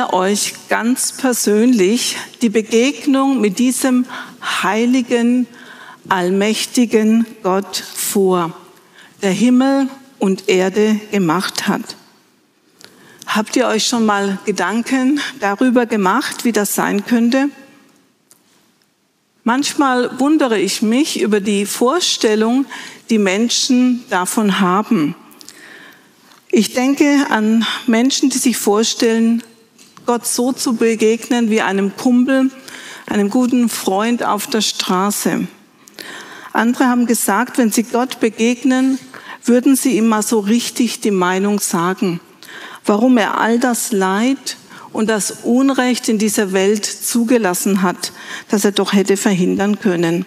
Ihr euch ganz persönlich die Begegnung mit diesem heiligen, allmächtigen Gott vor, der Himmel und Erde gemacht hat? Habt ihr euch schon mal Gedanken darüber gemacht, wie das sein könnte? Manchmal wundere ich mich über die Vorstellung, die Menschen davon haben. Ich denke an Menschen, die sich vorstellen, Gott so zu begegnen wie einem Kumpel, einem guten Freund auf der Straße. Andere haben gesagt, wenn sie Gott begegnen, würden sie ihm mal so richtig die Meinung sagen, warum er all das Leid und das Unrecht in dieser Welt zugelassen hat, das er doch hätte verhindern können.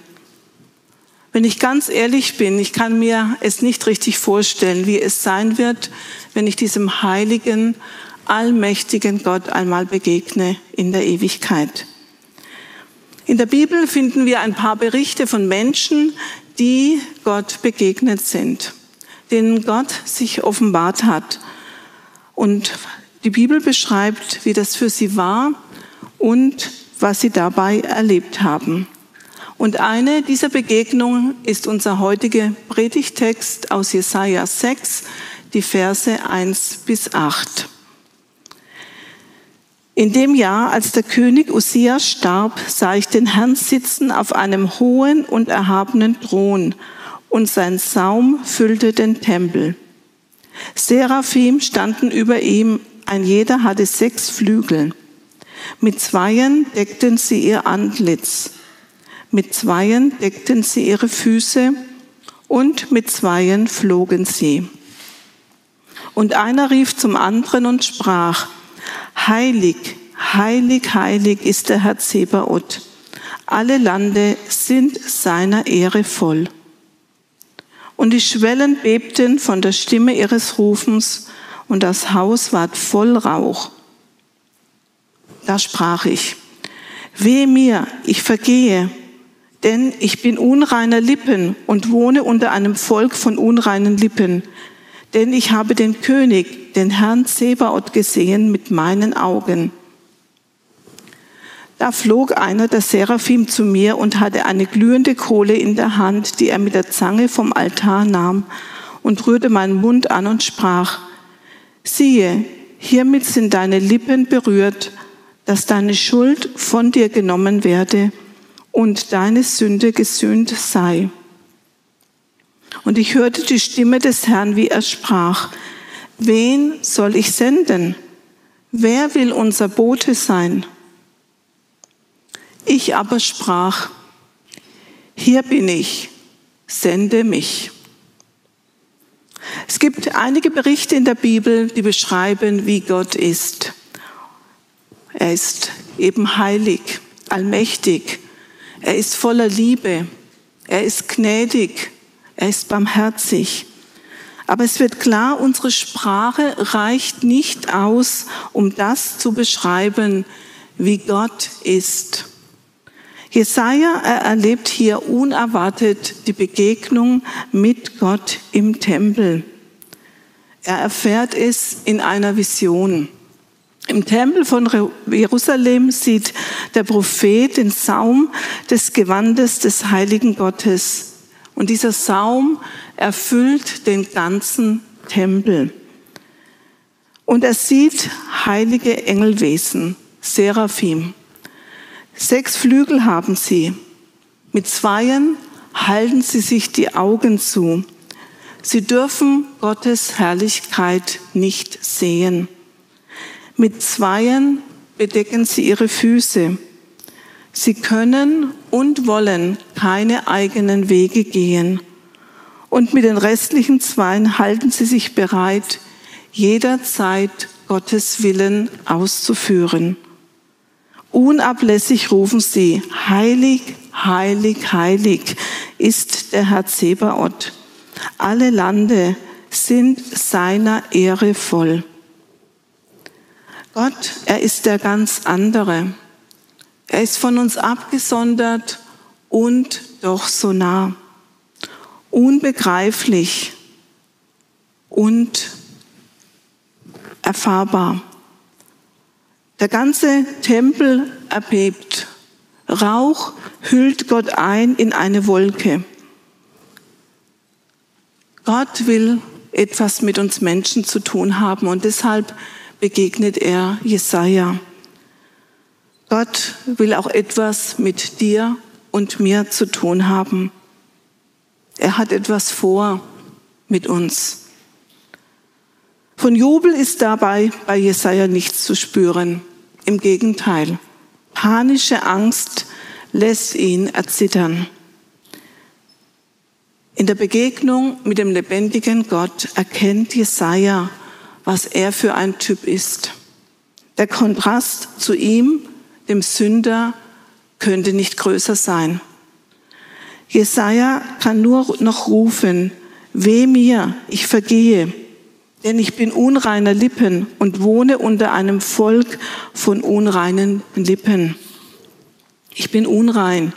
Wenn ich ganz ehrlich bin, ich kann mir es nicht richtig vorstellen, wie es sein wird, wenn ich diesem heiligen, allmächtigen Gott einmal begegne in der Ewigkeit. In der Bibel finden wir ein paar Berichte von Menschen, die Gott begegnet sind, denen Gott sich offenbart hat. Und die Bibel beschreibt, wie das für sie war und was sie dabei erlebt haben. Und eine dieser Begegnungen ist unser heutiger Predigtext aus Jesaja 6, die Verse 1 bis 8. In dem Jahr, als der König Usia starb, sah ich den Herrn sitzen auf einem hohen und erhabenen Thron und sein Saum füllte den Tempel. Seraphim standen über ihm, ein jeder hatte sechs Flügel. Mit zweien deckten sie ihr Antlitz mit Zweien deckten sie ihre Füße und mit Zweien flogen sie. Und einer rief zum anderen und sprach, Heilig, heilig, heilig ist der Herr Zebaoth. Alle Lande sind seiner Ehre voll. Und die Schwellen bebten von der Stimme ihres Rufens und das Haus ward voll Rauch. Da sprach ich, Weh mir, ich vergehe, denn ich bin unreiner Lippen und wohne unter einem Volk von unreinen Lippen. Denn ich habe den König, den Herrn Zebaoth gesehen mit meinen Augen. Da flog einer der Seraphim zu mir und hatte eine glühende Kohle in der Hand, die er mit der Zange vom Altar nahm und rührte meinen Mund an und sprach, siehe, hiermit sind deine Lippen berührt, dass deine Schuld von dir genommen werde und deine Sünde gesühnt sei. Und ich hörte die Stimme des Herrn, wie er sprach, wen soll ich senden? Wer will unser Bote sein? Ich aber sprach, hier bin ich, sende mich. Es gibt einige Berichte in der Bibel, die beschreiben, wie Gott ist. Er ist eben heilig, allmächtig, er ist voller Liebe. Er ist gnädig. Er ist barmherzig. Aber es wird klar, unsere Sprache reicht nicht aus, um das zu beschreiben, wie Gott ist. Jesaja erlebt hier unerwartet die Begegnung mit Gott im Tempel. Er erfährt es in einer Vision. Im Tempel von Jerusalem sieht der Prophet den Saum des Gewandes des heiligen Gottes. Und dieser Saum erfüllt den ganzen Tempel. Und er sieht heilige Engelwesen, Seraphim. Sechs Flügel haben sie. Mit zweien halten sie sich die Augen zu. Sie dürfen Gottes Herrlichkeit nicht sehen. Mit Zweien bedecken sie ihre Füße. Sie können und wollen keine eigenen Wege gehen. Und mit den restlichen Zweien halten sie sich bereit, jederzeit Gottes Willen auszuführen. Unablässig rufen sie, heilig, heilig, heilig ist der Herr Zebaoth. Alle Lande sind seiner Ehre voll. Gott, er ist der ganz andere. Er ist von uns abgesondert und doch so nah. Unbegreiflich und erfahrbar. Der ganze Tempel erbebt. Rauch hüllt Gott ein in eine Wolke. Gott will etwas mit uns Menschen zu tun haben und deshalb begegnet er Jesaja. Gott will auch etwas mit dir und mir zu tun haben. Er hat etwas vor mit uns. Von Jubel ist dabei bei Jesaja nichts zu spüren. Im Gegenteil, panische Angst lässt ihn erzittern. In der Begegnung mit dem lebendigen Gott erkennt Jesaja, was er für ein Typ ist. Der Kontrast zu ihm, dem Sünder, könnte nicht größer sein. Jesaja kann nur noch rufen, weh mir, ich vergehe denn ich bin unreiner Lippen und wohne unter einem Volk von unreinen Lippen. Ich bin unrein.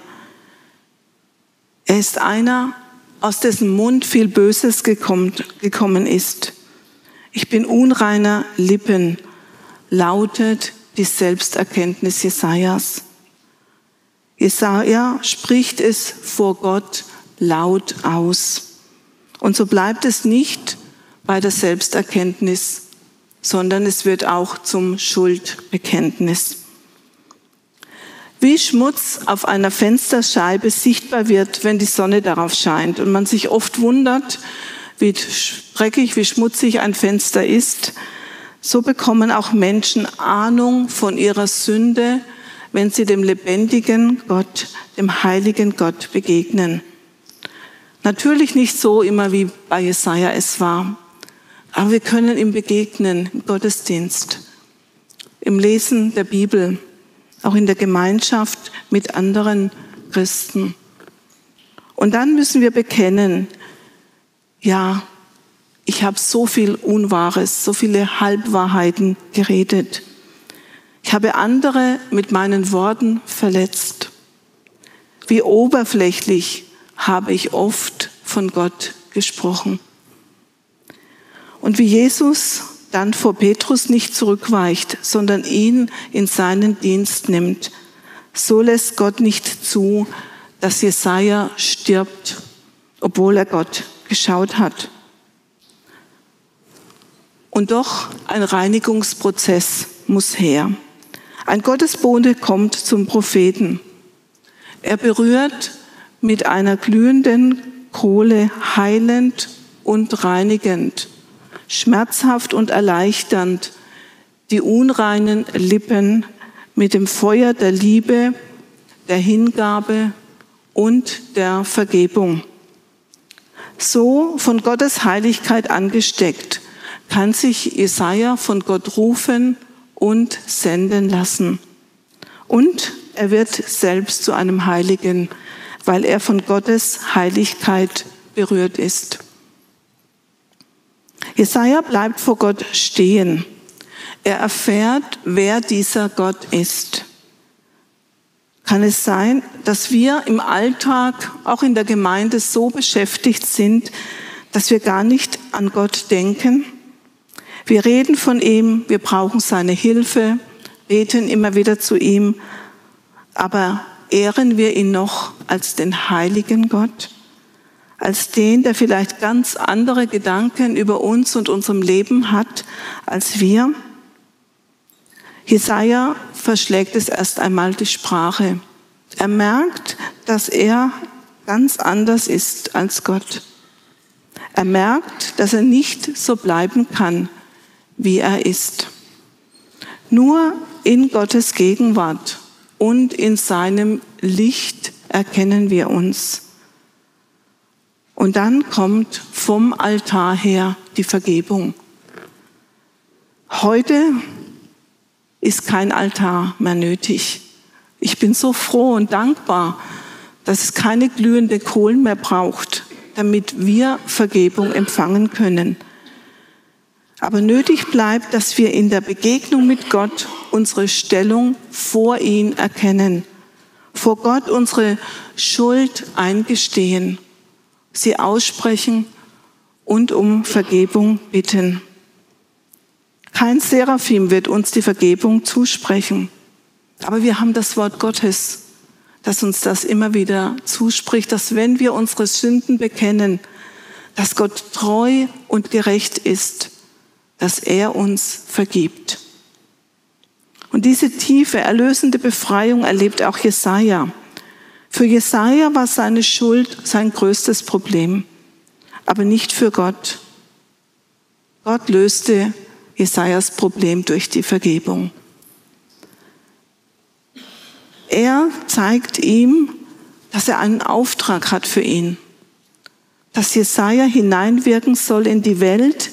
Er ist einer, aus dessen Mund viel Böses gekommen, ist. Ich bin unreiner Lippen, lautet die Selbsterkenntnis Jesajas. Jesaja spricht es vor Gott laut aus. Und so bleibt es nicht bei der Selbsterkenntnis, sondern es wird auch zum Schuldbekenntnis. Wie Schmutz auf einer Fensterscheibe sichtbar wird, wenn die Sonne darauf scheint und man sich oft wundert, wie dreckig, wie schmutzig ein Fenster ist, so bekommen auch Menschen Ahnung von ihrer Sünde, wenn sie dem lebendigen Gott, dem heiligen Gott begegnen. Natürlich nicht so immer wie bei Jesaja es war. Aber wir können ihm begegnen im Gottesdienst, im Lesen der Bibel, auch in der Gemeinschaft mit anderen Christen. Und dann müssen wir bekennen, ja, ich habe so viel Unwahres, so viele Halbwahrheiten geredet. Ich habe andere mit meinen Worten verletzt. Wie oberflächlich habe ich oft von Gott gesprochen. Und wie Jesus dann vor Petrus nicht zurückweicht, sondern ihn in seinen Dienst nimmt, so lässt Gott nicht zu, dass Jesaja stirbt, obwohl er Gott geschaut hat. Und doch ein Reinigungsprozess muss her. Ein Gottesbote kommt zum Propheten. Er berührt mit einer glühenden Kohle heilend und reinigend schmerzhaft und erleichternd die unreinen Lippen mit dem Feuer der Liebe, der Hingabe und der Vergebung. So von Gottes Heiligkeit angesteckt, kann sich Jesaja von Gott rufen und senden lassen. Und er wird selbst zu einem Heiligen, weil er von Gottes Heiligkeit berührt ist. Jesaja bleibt vor Gott stehen. Er erfährt, wer dieser Gott ist. Kann es sein, dass wir im Alltag, auch in der Gemeinde, so beschäftigt sind, dass wir gar nicht an Gott denken? Wir reden von ihm, wir brauchen seine Hilfe, beten immer wieder zu ihm, aber ehren wir ihn noch als den heiligen Gott? als den, der vielleicht ganz andere Gedanken über uns und unserem Leben hat als wir. Jesaja verschlägt es erst einmal die Sprache. Er merkt, dass er ganz anders ist als Gott. Er merkt, dass er nicht so bleiben kann, wie er ist. Nur in Gottes Gegenwart und in seinem Licht erkennen wir uns. Und dann kommt vom Altar her die Vergebung. Heute ist kein Altar mehr nötig. Ich bin so froh und dankbar, dass es keine glühende Kohlen mehr braucht, damit wir Vergebung empfangen können. Aber nötig bleibt, dass wir in der Begegnung mit Gott unsere Stellung vor ihn erkennen, vor Gott unsere Schuld eingestehen, sie aussprechen und um Vergebung bitten. Kein Seraphim wird uns die Vergebung zusprechen, aber wir haben das Wort Gottes, das uns das immer wieder zuspricht, dass wenn wir unsere Sünden bekennen, dass Gott treu und gerecht ist dass er uns vergibt. Und diese tiefe, erlösende Befreiung erlebt auch Jesaja. Für Jesaja war seine Schuld sein größtes Problem, aber nicht für Gott. Gott löste Jesajas Problem durch die Vergebung. Er zeigt ihm, dass er einen Auftrag hat für ihn, dass Jesaja hineinwirken soll in die Welt,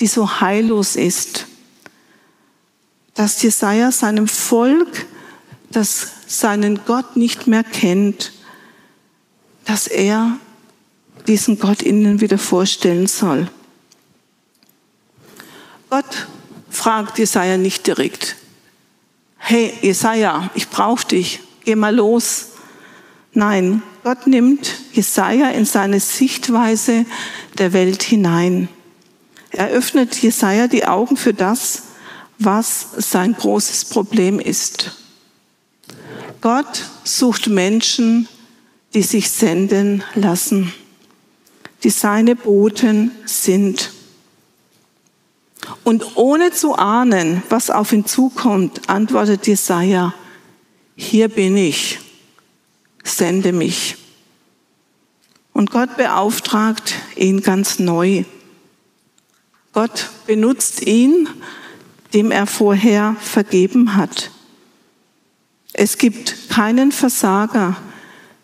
die so heillos ist. Dass Jesaja seinem Volk, das seinen Gott nicht mehr kennt, dass er diesen Gott ihnen wieder vorstellen soll. Gott fragt Jesaja nicht direkt, hey Jesaja, ich brauche dich, geh mal los. Nein, Gott nimmt Jesaja in seine Sichtweise der Welt hinein. Er öffnet Jesaja die Augen für das, was sein großes Problem ist. Gott sucht Menschen, die sich senden lassen, die seine Boten sind. Und ohne zu ahnen, was auf ihn zukommt, antwortet Jesaja, hier bin ich, sende mich. Und Gott beauftragt ihn ganz neu. Gott benutzt ihn, dem er vorher vergeben hat. Es gibt keinen Versager,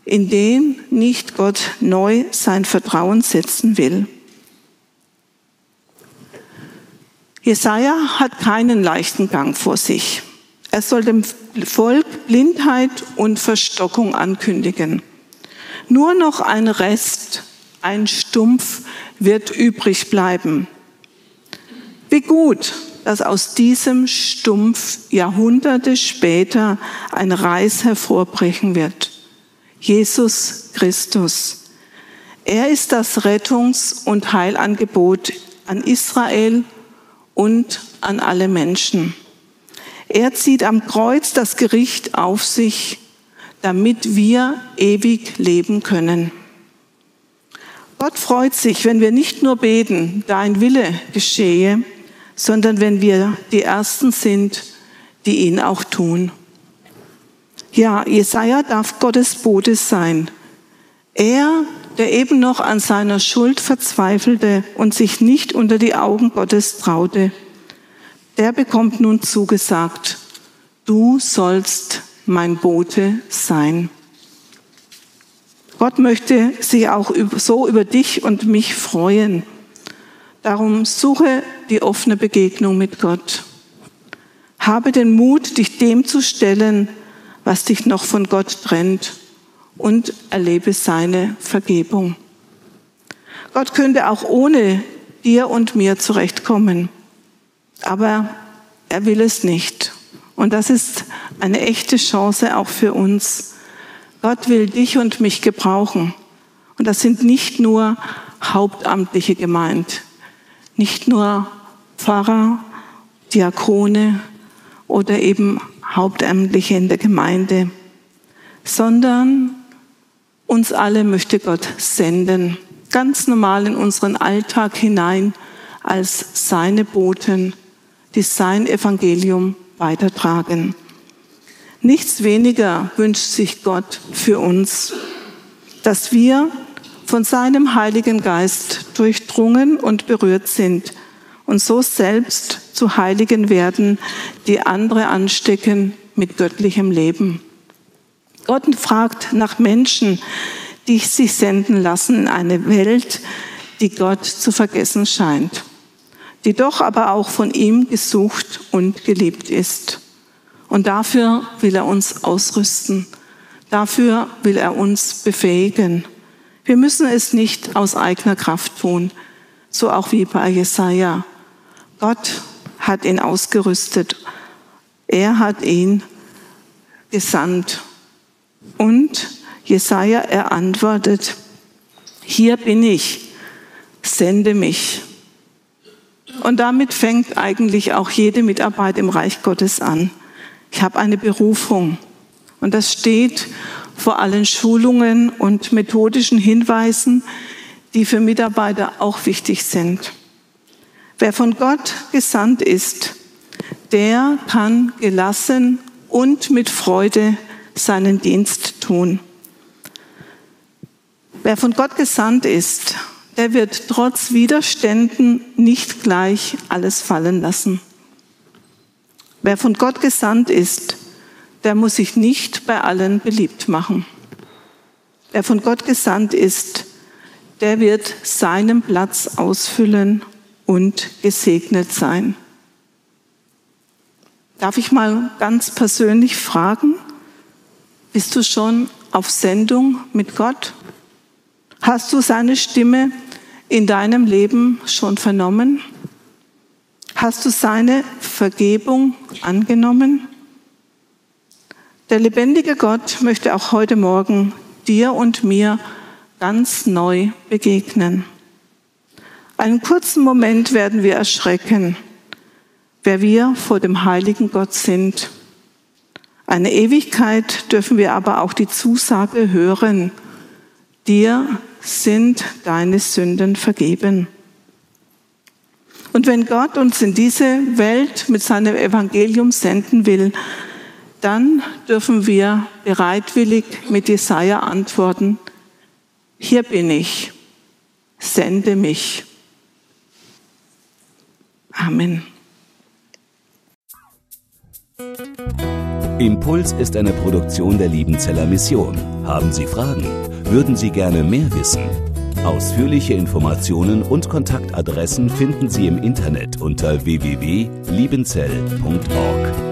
in den nicht Gott neu sein Vertrauen setzen will. Jesaja hat keinen leichten Gang vor sich. Er soll dem Volk Blindheit und Verstockung ankündigen. Nur noch ein Rest, ein Stumpf wird übrig bleiben. Wie gut, dass aus diesem Stumpf Jahrhunderte später ein Reis hervorbrechen wird. Jesus Christus. Er ist das Rettungs- und Heilangebot an Israel und an alle Menschen. Er zieht am Kreuz das Gericht auf sich, damit wir ewig leben können. Gott freut sich, wenn wir nicht nur beten, dein Wille geschehe, sondern wenn wir die Ersten sind, die ihn auch tun. Ja, Jesaja darf Gottes Bote sein. Er, der eben noch an seiner Schuld verzweifelte und sich nicht unter die Augen Gottes traute, der bekommt nun zugesagt, du sollst mein Bote sein. Gott möchte sich auch so über dich und mich freuen. Darum suche die offene Begegnung mit Gott. Habe den Mut, dich dem zu stellen, was dich noch von Gott trennt und erlebe seine Vergebung. Gott könnte auch ohne dir und mir zurechtkommen, aber er will es nicht. Und das ist eine echte Chance auch für uns. Gott will dich und mich gebrauchen. Und das sind nicht nur Hauptamtliche gemeint nicht nur Pfarrer, Diakone oder eben Hauptamtliche in der Gemeinde, sondern uns alle möchte Gott senden, ganz normal in unseren Alltag hinein als seine Boten, die sein Evangelium weitertragen. Nichts weniger wünscht sich Gott für uns, dass wir von seinem Heiligen Geist durchdrungen und berührt sind und so selbst zu Heiligen werden, die andere anstecken mit göttlichem Leben. Gott fragt nach Menschen, die sich senden lassen in eine Welt, die Gott zu vergessen scheint. die doch aber auch von ihm gesucht und geliebt ist. Und dafür will er uns ausrüsten. Dafür will er uns befähigen. Wir müssen es nicht aus eigener Kraft tun, so auch wie bei Jesaja. Gott hat ihn ausgerüstet. Er hat ihn gesandt. Und Jesaja, er antwortet, hier bin ich, sende mich. Und damit fängt eigentlich auch jede Mitarbeit im Reich Gottes an. Ich habe eine Berufung. Und das steht vor allen Schulungen und methodischen Hinweisen, die für Mitarbeiter auch wichtig sind. Wer von Gott gesandt ist, der kann gelassen und mit Freude seinen Dienst tun. Wer von Gott gesandt ist, der wird trotz Widerständen nicht gleich alles fallen lassen. Wer von Gott gesandt ist, der muss sich nicht bei allen beliebt machen. Wer von Gott gesandt ist, der wird seinen Platz ausfüllen und gesegnet sein. Darf ich mal ganz persönlich fragen, bist du schon auf Sendung mit Gott? Hast du seine Stimme in deinem Leben schon vernommen? Hast du seine Vergebung angenommen? Der lebendige Gott möchte auch heute Morgen dir und mir ganz neu begegnen. Einen kurzen Moment werden wir erschrecken, wer wir vor dem heiligen Gott sind. Eine Ewigkeit dürfen wir aber auch die Zusage hören, dir sind deine Sünden vergeben. Und wenn Gott uns in diese Welt mit seinem Evangelium senden will, dann dürfen wir bereitwillig mit Jesaja antworten, hier bin ich, sende mich. Amen. Impuls ist eine Produktion der Liebenzeller Mission. Haben Sie Fragen? Würden Sie gerne mehr wissen? Ausführliche Informationen und Kontaktadressen finden Sie im Internet unter www.liebenzell.org.